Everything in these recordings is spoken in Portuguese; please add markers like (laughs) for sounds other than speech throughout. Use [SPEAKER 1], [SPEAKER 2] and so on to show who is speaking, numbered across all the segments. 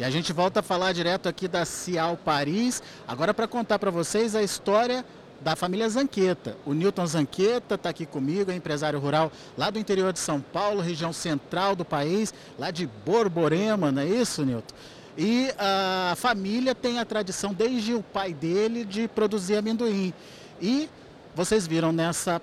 [SPEAKER 1] E a gente volta a falar direto aqui da Cial Paris, agora para contar para vocês a história da família Zanqueta. O Newton Zanqueta está aqui comigo, é empresário rural lá do interior de São Paulo, região central do país, lá de Borborema, não é isso, Newton? E a família tem a tradição desde o pai dele de produzir amendoim. E vocês viram nessa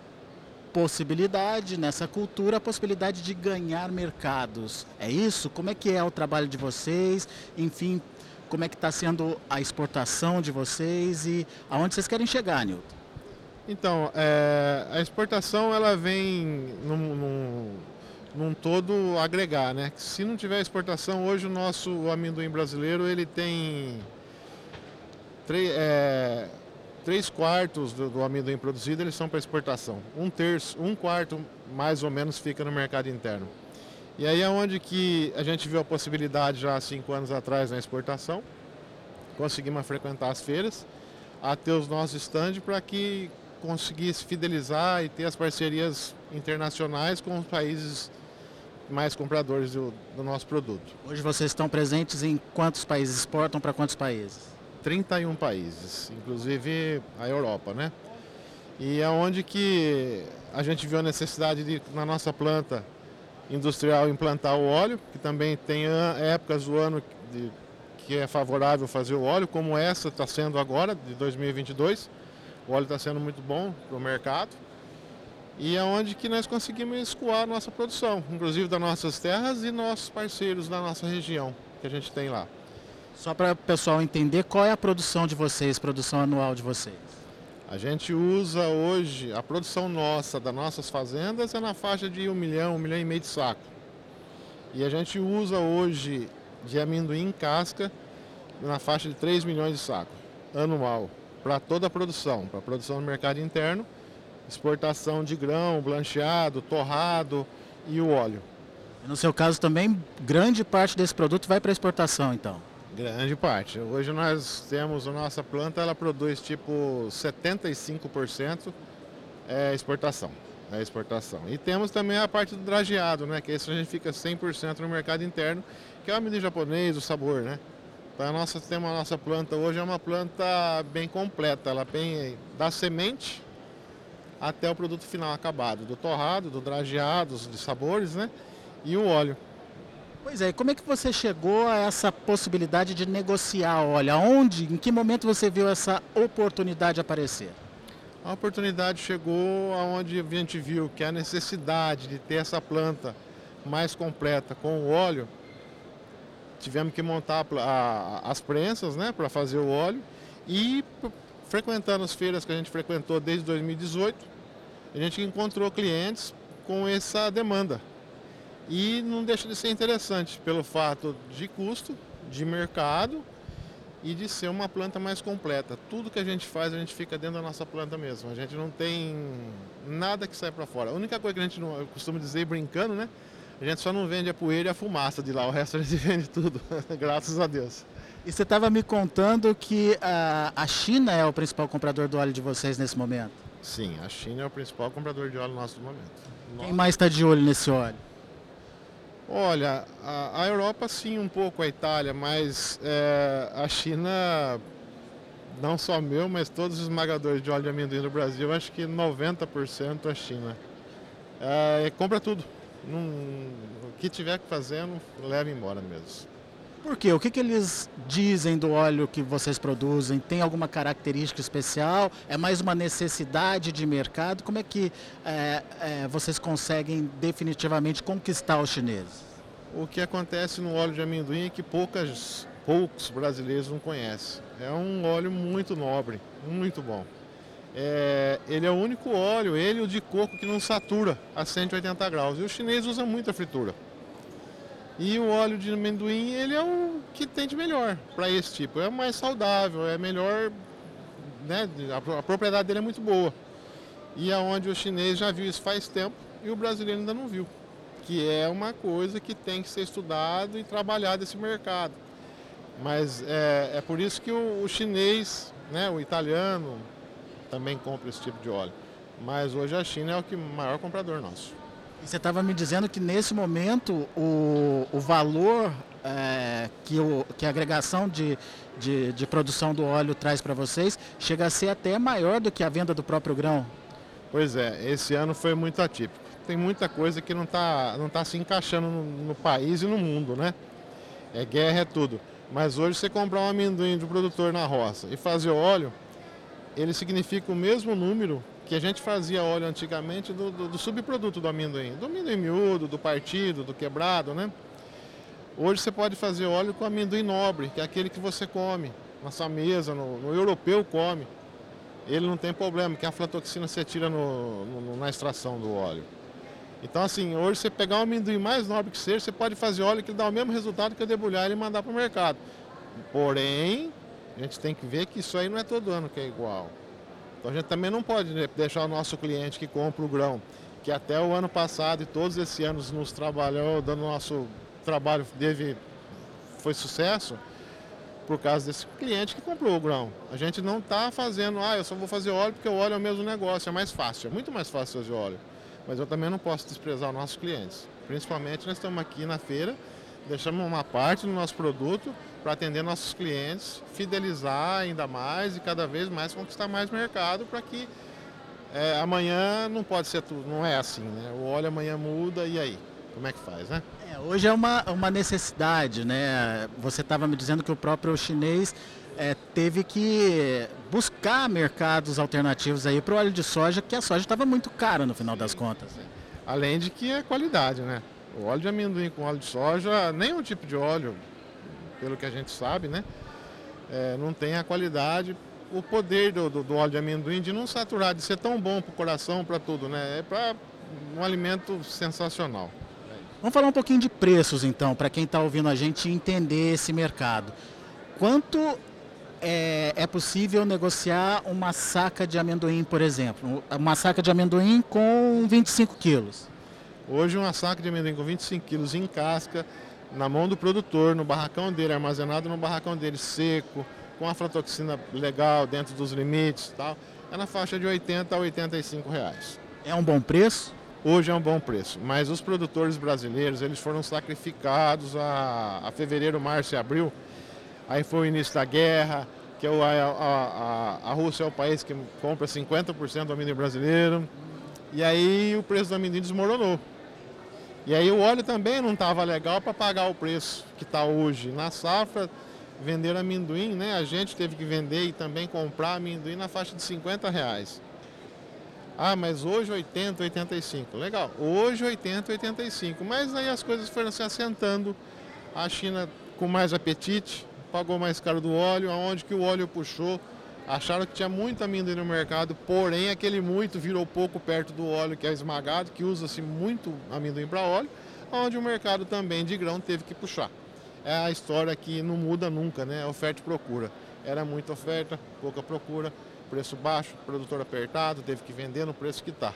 [SPEAKER 1] possibilidade, nessa cultura, a possibilidade de ganhar mercados. É isso? Como é que é o trabalho de vocês? Enfim, como é que está sendo a exportação de vocês e aonde vocês querem chegar, Nilton?
[SPEAKER 2] Então, é, a exportação ela vem num, num, num, todo agregar, né? Se não tiver exportação, hoje o nosso amendoim brasileiro ele tem é, três quartos do, do amendoim produzido eles são para exportação. Um terço, um quarto mais ou menos fica no mercado interno. E aí é onde que a gente viu a possibilidade já há cinco anos atrás na exportação. Conseguimos frequentar as feiras, a ter os nossos stands para que conseguisse fidelizar e ter as parcerias internacionais com os países mais compradores do, do nosso produto.
[SPEAKER 1] Hoje vocês estão presentes em quantos países? Exportam para quantos países?
[SPEAKER 2] 31 países, inclusive a Europa, né? E é onde que a gente viu a necessidade de, na nossa planta industrial, implantar o óleo, que também tem épocas do ano de, que é favorável fazer o óleo, como essa está sendo agora, de 2022. O óleo está sendo muito bom para o mercado. E é onde que nós conseguimos escoar a nossa produção, inclusive das nossas terras e nossos parceiros da nossa região, que a gente tem lá.
[SPEAKER 1] Só para o pessoal entender qual é a produção de vocês, produção anual de vocês.
[SPEAKER 2] A gente usa hoje, a produção nossa, das nossas fazendas, é na faixa de um milhão, um milhão e meio de saco. E a gente usa hoje de amendoim em casca na faixa de 3 milhões de saco anual para toda a produção, para a produção no mercado interno, exportação de grão, blancheado, torrado e o óleo.
[SPEAKER 1] No seu caso também, grande parte desse produto vai para exportação, então?
[SPEAKER 2] Grande parte. Hoje nós temos a nossa planta, ela produz tipo 75% é exportação. É exportação. E temos também a parte do drageado, né? Que isso a gente fica 100% no mercado interno, que é o amendoim japonês, o sabor, né? Então a nossa, temos a nossa planta hoje é uma planta bem completa. Ela tem da semente até o produto final acabado, do torrado, do drageado, de sabores, né? E o óleo.
[SPEAKER 1] Pois é, como é que você chegou a essa possibilidade de negociar Olha, Onde, em que momento você viu essa oportunidade aparecer?
[SPEAKER 2] A oportunidade chegou aonde a gente viu que a necessidade de ter essa planta mais completa com o óleo, tivemos que montar a, as prensas né, para fazer o óleo e frequentando as feiras que a gente frequentou desde 2018, a gente encontrou clientes com essa demanda. E não deixa de ser interessante pelo fato de custo, de mercado e de ser uma planta mais completa. Tudo que a gente faz, a gente fica dentro da nossa planta mesmo. A gente não tem nada que sai para fora. A única coisa que a gente não, eu costumo dizer brincando, né? A gente só não vende a poeira e a fumaça de lá, o resto a gente (laughs) vende tudo, (laughs) graças a Deus.
[SPEAKER 1] E você estava me contando que a, a China é o principal comprador do óleo de vocês nesse momento?
[SPEAKER 2] Sim, a China é o principal comprador de óleo nosso no momento.
[SPEAKER 1] Quem mais está de olho nesse óleo?
[SPEAKER 2] Olha, a, a, Europa sim um pouco, a Itália, mas é, a China, não só meu, mas todos os esmagadores de óleo de amendoim do Brasil, acho que 90% a China. É, compra tudo. Não, o que tiver que fazer, leva embora mesmo.
[SPEAKER 1] Por quê? O que, que eles dizem do óleo que vocês produzem? Tem alguma característica especial? É mais uma necessidade de mercado? Como é que é, é, vocês conseguem definitivamente conquistar os chineses?
[SPEAKER 2] O que acontece no óleo de amendoim é que poucas, poucos brasileiros não conhecem. É um óleo muito nobre, muito bom. É, ele é o único óleo, ele o de coco, que não satura a 180 graus. E os chineses usam muita fritura. E o óleo de amendoim, ele é o que tem de melhor para esse tipo. É mais saudável, é melhor, né? A, propriedade dele é muito boa. E é onde o chinês já viu isso faz tempo e o brasileiro ainda não viu. Que é uma coisa que tem que ser estudado e trabalhado esse mercado. Mas é, é por isso que o, o chinês, né, o italiano, também compra esse tipo de óleo. Mas hoje a China é o que maior comprador nosso.
[SPEAKER 1] Você estava me dizendo que nesse momento o, o valor é, que, o, que a agregação de, de, de produção do óleo traz para vocês chega a ser até maior do que a venda do próprio grão.
[SPEAKER 2] Pois é, esse ano foi muito atípico. Tem muita coisa que não está não tá se encaixando no, no, país e no mundo, né? É guerra, é tudo. Mas hoje você comprar um amendoim do produtor na roça e fazer óleo, ele significa o mesmo número que a gente fazia óleo antigamente do, do, do subproduto do amendoim. Do amendoim miúdo, do partido, do quebrado, né? Hoje você pode fazer óleo com amendoim nobre, que é aquele que você come na sua mesa, no, no europeu come. Ele não tem problema, que a aflatoxina você tira no, no, na extração do óleo. Então, assim, hoje você pegar um amendoim mais nobre que seja, você pode fazer óleo que dá o mesmo resultado que eu debulhar ele e mandar para o mercado. Porém, a gente tem que ver que isso aí não é todo ano que é igual. Então a gente também não pode deixar o nosso cliente que compra o grão, que até o ano passado e todos esses anos nos trabalhou, dando nosso trabalho dele foi sucesso por causa desse cliente que comprou o grão. A gente não está fazendo, ah, eu só vou fazer óleo porque o óleo é o mesmo negócio, é mais fácil, é muito mais fácil fazer óleo. Mas eu também não posso desprezar os nossos clientes. Principalmente nós estamos aqui na feira, deixamos uma parte do nosso produto para atender nossos clientes, fidelizar ainda mais e cada vez mais conquistar mais mercado para que é, amanhã não pode ser tudo, não é assim, né? O óleo amanhã muda e aí? Como é que faz, né?
[SPEAKER 1] É, hoje é uma, uma necessidade, né? Você estava me dizendo que o próprio chinês é, teve que buscar mercados alternativos aí para o óleo de soja, que a soja estava muito cara no final das contas.
[SPEAKER 2] Além de que é qualidade, né? O óleo de amendoim com óleo de soja, nenhum tipo de óleo, pelo que a gente sabe, né? É, não tem a qualidade, o poder do, do, do, óleo de amendoim de não saturar, de ser tão bom para o coração, para tudo, né? É para um alimento sensacional.
[SPEAKER 1] Vamos falar um pouquinho de preços, então, para quem está ouvindo a gente entender esse mercado. Quanto é, é, possível negociar uma saca de amendoim, por exemplo? Uma saca de amendoim com 25 quilos?
[SPEAKER 2] Hoje, uma saca de amendoim com 25 quilos em casca, na mão do produtor, no barracão dele, armazenado no barracão dele, seco, com aflatoxina legal, dentro dos limites tal, é na faixa de 80 a 85 reais.
[SPEAKER 1] É um bom preço?
[SPEAKER 2] Hoje é um bom preço, mas os produtores brasileiros eles foram sacrificados a, a fevereiro, março e abril. Aí foi o início da guerra, que é a, a, a, Rússia é o país que compra 50% do amendoim brasileiro. E aí o preço do amendoim desmoronou. E aí o óleo também não estava legal para pagar o preço que está hoje. Na safra, vender amendoim, né? A gente teve que vender e também comprar amendoim na faixa de 50 reais. Ah, mas hoje 80, 85. Legal, hoje 80, 85. Mas aí as coisas foram se assentando. A China com mais apetite, pagou mais caro do óleo, aonde que o óleo puxou. Acharam que tinha muito amendoim no mercado, porém aquele muito virou pouco perto do óleo que é esmagado, que usa-se muito amendoim para óleo, onde o mercado também de grão teve que puxar. É a história que não muda nunca, né? Oferta e procura. Era muita oferta, pouca procura preço baixo, produtor apertado, teve que vender no preço que está.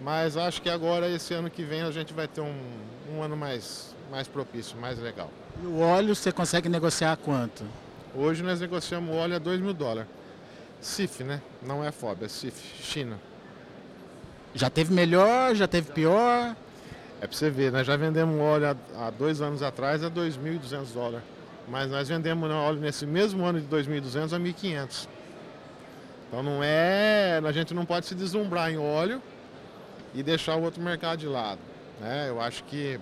[SPEAKER 2] Mas acho que agora, esse ano que vem, a gente vai ter um, um ano mais, mais propício, mais legal.
[SPEAKER 1] E o óleo você consegue negociar quanto?
[SPEAKER 2] Hoje nós negociamos óleo a 2 mil dólares. CIF, né? Não é FOB, é CIF, China.
[SPEAKER 1] Já teve melhor, já teve pior?
[SPEAKER 2] É para você ver, nós já vendemos óleo há, há dois anos atrás a 2.200 dólares. Mas nós vendemos óleo nesse mesmo ano de 2.200 a 1.500. Então não é. A gente não pode se deslumbrar em óleo e deixar o outro mercado de lado. Né? Eu acho que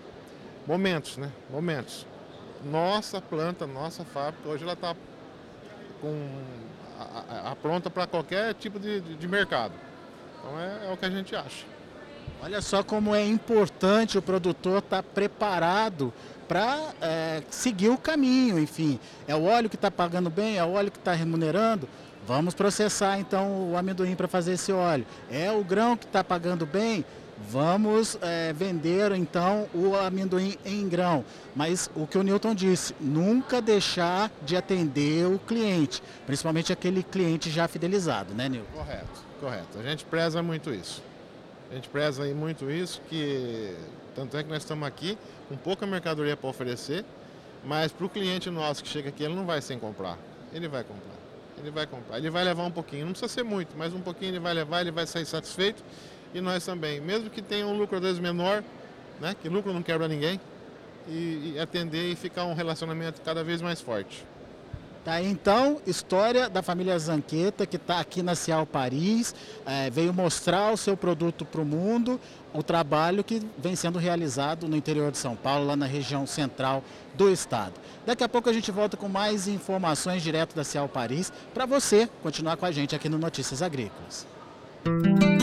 [SPEAKER 2] momentos, né? Momentos. Nossa planta, nossa fábrica, hoje ela está com a, pronta para qualquer tipo de, de, de mercado. Então é, é, o que a gente acha.
[SPEAKER 1] Olha só como é importante o produtor estar tá preparado para é, seguir o caminho, enfim. É o óleo que está pagando bem, é o óleo que está remunerando. Vamos processar então o amendoim para fazer esse óleo. É o grão que está pagando bem? Vamos é, vender então o amendoim em grão. Mas o que o Newton disse, nunca deixar de atender o cliente, principalmente aquele cliente já fidelizado, né, Newton?
[SPEAKER 2] Correto, correto. A gente preza muito isso. A gente preza aí muito isso, que tanto é que nós estamos aqui com pouca mercadoria para oferecer, mas para o cliente nosso que chega aqui, ele não vai sem comprar. Ele vai comprar ele vai comprar. Ele vai levar um pouquinho, não precisa ser muito, mas um pouquinho ele vai levar, ele vai sair satisfeito e nós também. Mesmo que tenha um lucro às vezes menor, né? que lucro não quebra ninguém, e, e atender e ficar um relacionamento cada vez mais forte.
[SPEAKER 1] Tá, então, história da família Zanqueta, que está aqui na Cial Paris, é, veio mostrar o seu produto para o mundo, o trabalho que vem sendo realizado no interior de São Paulo, lá na região central do estado. Daqui a pouco a gente volta com mais informações direto da Cial Paris, para você continuar com a gente aqui no Notícias Agrícolas. Música